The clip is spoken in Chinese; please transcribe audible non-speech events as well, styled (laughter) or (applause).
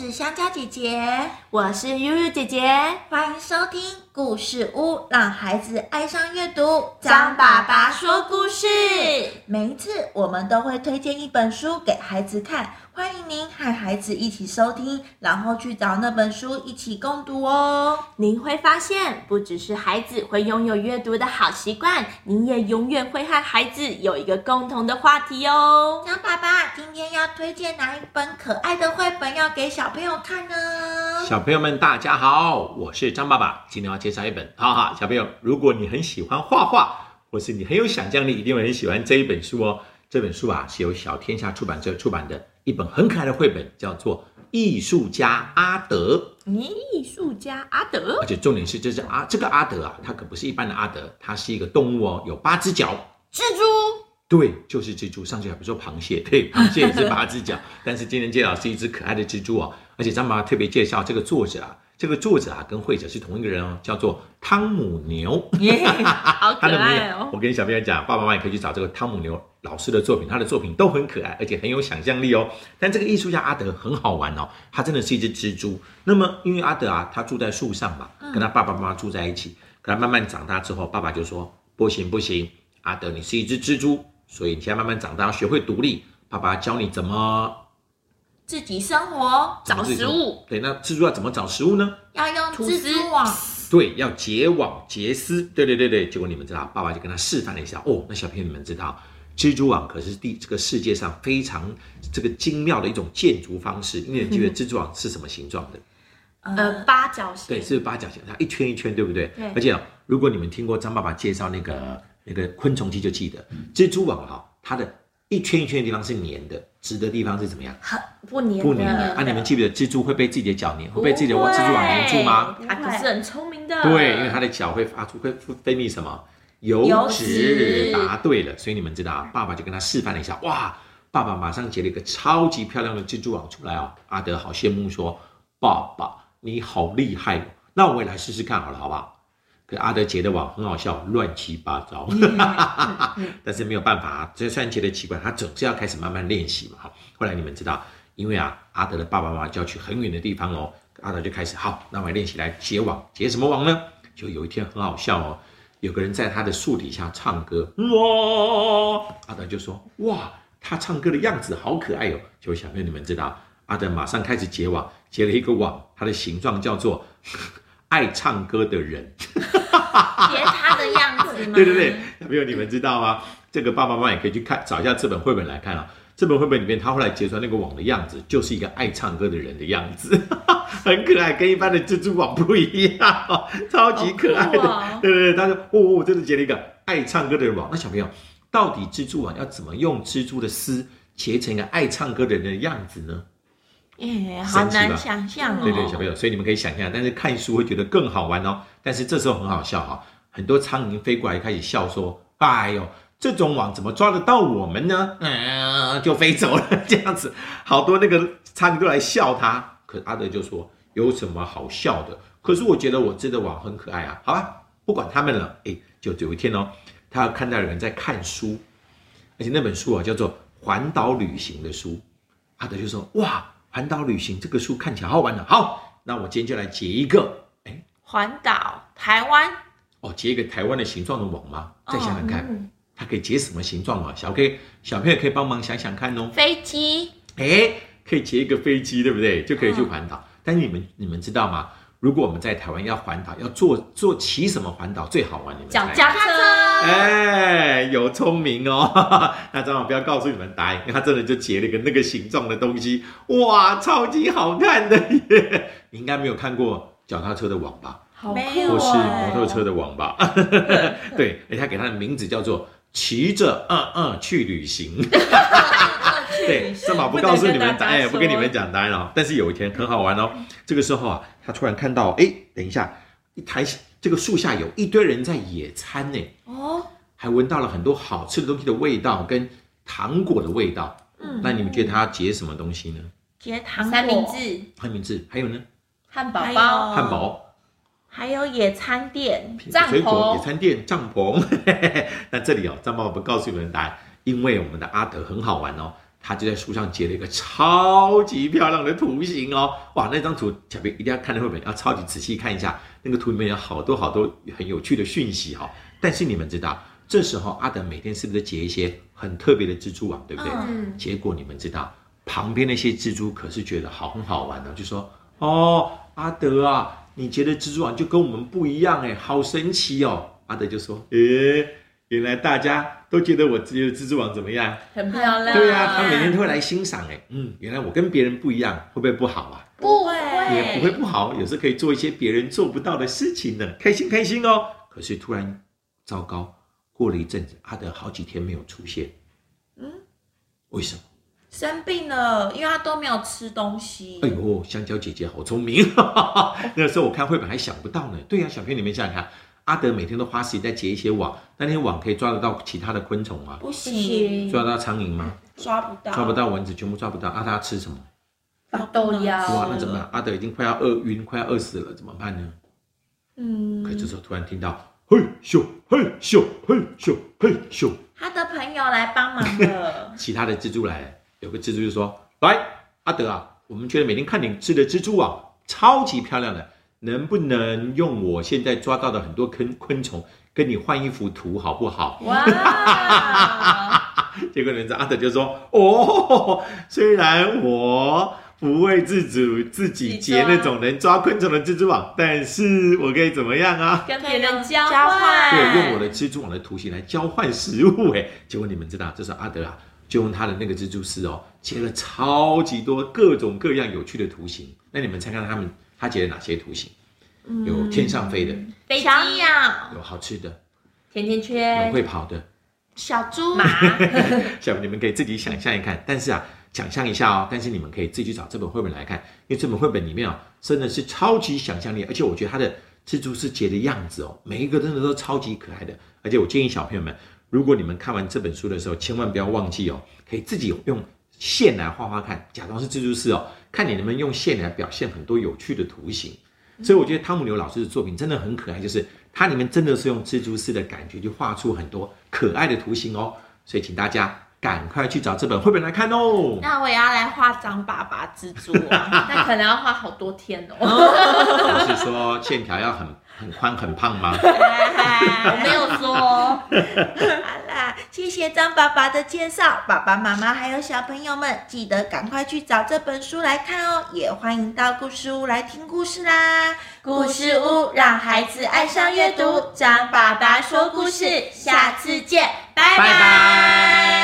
是香蕉姐姐，我是悠悠姐姐，欢迎收听故事屋，让孩子爱上阅读。张爸爸说故事。每一次我们都会推荐一本书给孩子看，欢迎您和孩子一起收听，然后去找那本书一起共读哦。您会发现，不只是孩子会拥有阅读的好习惯，您也永远会和孩子有一个共同的话题哦。张爸爸今天要推荐哪一本可爱的绘本要给小朋友看呢？小朋友们，大家好，我是张爸爸。今天要介绍一本，哈哈，小朋友，如果你很喜欢画画，或是你很有想象力，一定会很喜欢这一本书哦。这本书啊，是由小天下出版社出版的一本很可爱的绘本，叫做《艺术家阿德》。艺术家阿德，而且重点是，这是阿这个阿德啊，他可不是一般的阿德，他是一个动物哦，有八只脚。蜘蛛，对，就是蜘蛛。上次还不说螃蟹，对，(laughs) 螃蟹也是八只脚。但是今天介绍是一只可爱的蜘蛛哦，而且张妈妈特别介绍这个作者啊，这个作者啊跟绘者是同一个人哦，叫做汤姆牛。好可 (laughs) 他的名爱哦。我跟小朋友讲，爸爸妈妈也可以去找这个汤姆牛老师的作品，他的作品都很可爱，而且很有想象力哦。但这个艺术家阿德很好玩哦，他真的是一只蜘蛛。那么因为阿德啊，他住在树上嘛，跟他爸爸妈妈住在一起。可他慢慢长大之后，爸爸就说：“不行不行，阿德你是一只蜘蛛，所以你现在慢慢长大，要学会独立。爸爸教你怎么自己生活找食物。对，那蜘蛛要怎么找食物呢？要用蜘蛛网，对，要结网结丝。对对对对，结果你们知道，爸爸就跟他示范了一下。哦，那小朋友你们知道，蜘蛛网可是地这个世界上非常这个精妙的一种建筑方式。因为你记得蜘蛛网是什么形状的？呃，八角形。对，是八角形，它一圈一圈，对不对？对而且哦如果你们听过张爸爸介绍那个那个昆虫记，就记得蜘蛛网哈、它的一圈一圈的地方是粘的，直的地方是怎么样？很不粘不粘。啊，你们记不记得蜘蛛会被自己的脚粘，会被自己的蜘蛛网粘住吗？它可是很聪明的。对，因为它的脚会发出会分泌什么油油脂脂。答对了，所以你们知道啊，爸爸就跟他示范了一下，哇，爸爸马上结了一个超级漂亮的蜘蛛网出来哦。阿德好羡慕说，爸爸你好厉害哦，那我也来试试看好了，好不好？可阿德结的网很好笑，乱七八糟，(laughs) 但是没有办法啊，这虽然觉得奇怪，他总是要开始慢慢练习嘛。哈，后来你们知道，因为啊，阿德的爸爸妈妈就要去很远的地方哦，阿德就开始好，那我来练习来结网，结什么网呢？就有一天很好笑哦，有个人在他的树底下唱歌，哇，阿德就说哇，他唱歌的样子好可爱哦。结果小朋友你们知道，阿德马上开始结网，结了一个网，它的形状叫做爱唱歌的人。学他的样子吗？对对对，小朋友你们知道吗？这个爸爸妈妈也可以去看找一下这本绘本来看啊。这本绘本里面，他后来结出来那个网的样子，就是一个爱唱歌的人的样子，(laughs) 很可爱，跟一般的蜘蛛网不一样、哦，(laughs) 超级可爱的。哦对对对，他说：“哦，我真的结了一个爱唱歌的人网。”那小朋友，到底蜘蛛网要怎么用蜘蛛的丝结成一个爱唱歌的人的样子呢？耶，好难想象哦。对对，小朋友，所以你们可以想象，但是看书会觉得更好玩哦。但是这时候很好笑哈、很多苍蝇飞过来开始笑说：“哎呦，这种网怎么抓得到我们呢？”嗯，就飞走了，(laughs) 这样子，好多那个苍蝇都来笑他。可阿德就说：“有什么好笑的？可是我觉得我织的网很可爱啊。”好吧，不管他们了。哎，就有一天哦，他看到有人在看书，而且那本书啊叫做《环岛旅行》的书。阿德就说：“哇，环岛旅行这个书看起来好好玩的。好，那我今天就来结一个，哎，环岛台湾，哦，结一个台湾的形状的网吗？再想想看，嗯它可以结什么形状啊？小 K 小朋友可以帮忙想想看哦。飞机，哎，可以结一个飞机，对不对？就可以去环岛。但是你们你们知道吗？如果我们在台湾要环岛，要坐坐骑什么环岛最好玩？你们猜脚踏车。哎，有聪明哦！(laughs) 那张老不要告诉你们答案，他真的就截了一个那个形状的东西，哇，超级好看的耶！你 (laughs) 应该没有看过脚踏车的网吧，或是哦摩托车的网吧？对，而且他给他的名字叫做“骑着嗯嗯去旅行”。(laughs) 对，正宝不告诉你们答案，不跟你们讲答案哦。但是有一天很好玩哦，这个时候啊，他突然看到，哎，等一下，一台这个树下有一堆人在野餐呢。哦，还闻到了很多好吃的东西的味道跟糖果的味道。嗯，那你们觉得它要结什么东西呢？结糖果三明，治、三明治，还有呢，汉堡包、汉堡、还有野餐店，帐水果、篷野餐店、帐篷。(laughs) 那这里哦，张爸爸不告诉你们答案，因为我们的阿德很好玩哦。他就在书上截了一个超级漂亮的图形哦，哇，那张图小编一定要看的绘本，要超级仔细看一下，那个图里面有好多好多很有趣的讯息哈、但是你们知道，这时候阿德每天是不是结一些很特别的蜘蛛网，对不对？嗯，结果你们知道，旁边那些蜘蛛可是觉得好很好玩的，就说：“哦，阿德啊，你结的蜘蛛网就跟我们不一样哎，好神奇哦。”阿德就说：“诶，原来大家都觉得我结的蜘蛛网怎么样？很漂亮。对呀、他每天都会来欣赏哎，嗯，原来我跟别人不一样，会不会不好啊？不会，也不会不好，有时候可以做一些别人做不到的事情呢，开心开心哦。可是突然，糟糕，过了一阵子，阿德好几天没有出现，嗯，为什么？生病了，因为他都没有吃东西。哎呦，香蕉姐姐好聪明！(laughs) 那时候我看绘本还想不到呢。对呀、小朋友你们想想看，阿德每天都花时间在结一些网，那些网可以抓得到其他的昆虫吗？不不行，抓得到苍蝇吗？抓不到，抓不到蚊子，全部抓不到。啊，他要吃什么？豆芽哇，那怎么办？阿德已经快要饿晕，快要饿死了，怎么办呢？嗯可，这时候突然听到嘿咻嘿咻嘿咻嘿咻，他的朋友来帮忙了。(laughs) 其他的蜘蛛来了，有个蜘蛛就说：“来，阿德啊，我们觉得每天看你吃的蜘蛛网超级漂亮的，能不能用我现在抓到的很多昆昆虫跟你换一幅图好不好？”哇，(laughs) 结果人家阿德就说：“哦，虽然我不会自主自己结那种能抓昆虫的蜘蛛网，但是我可以怎么样啊？跟别人交交换对，用我的蜘蛛网的图形来交换食物。哎，结果你们知道，这时候阿德啊，就用他的那个蜘蛛丝哦，结了超级多各种各样有趣的图形。那你们猜看他们他结了哪些图形？有天上飞的，飞机、小鸟、有好吃的，甜甜有圈、会跑的。小猪、马，(laughs) 小你们可以自己想象一看，但是啊，想象一下哦，但是你们可以自己去找这本绘本来看，因为这本绘本里面哦，真的是超级想象力，而且我觉得它的蜘蛛丝结的样子哦，每一个真的都超级可爱的，而且我建议小朋友们，如果你们看完这本书的时候，千万不要忘记哦，可以自己用线来画画看，假装是蜘蛛丝哦，看你能不能用线来表现很多有趣的图形。所以我觉得汤姆牛老师的作品真的很可爱，就是它里面真的是用蜘蛛丝的感觉，去画出很多可爱的图形哦。所以请大家赶快去找这本绘本来看哦。那我也要来画张爸爸蜘蛛啊。(laughs) 那可能要画好多天哦。不是说线条要很很宽很胖吗？我没有说，谢谢张爸爸的介绍，爸爸妈妈还有小朋友们，记得赶快去找这本书来看哦，也欢迎到故事屋来听故事啦。故事屋让孩子爱上阅读，张爸爸说故事，下次见，拜拜拜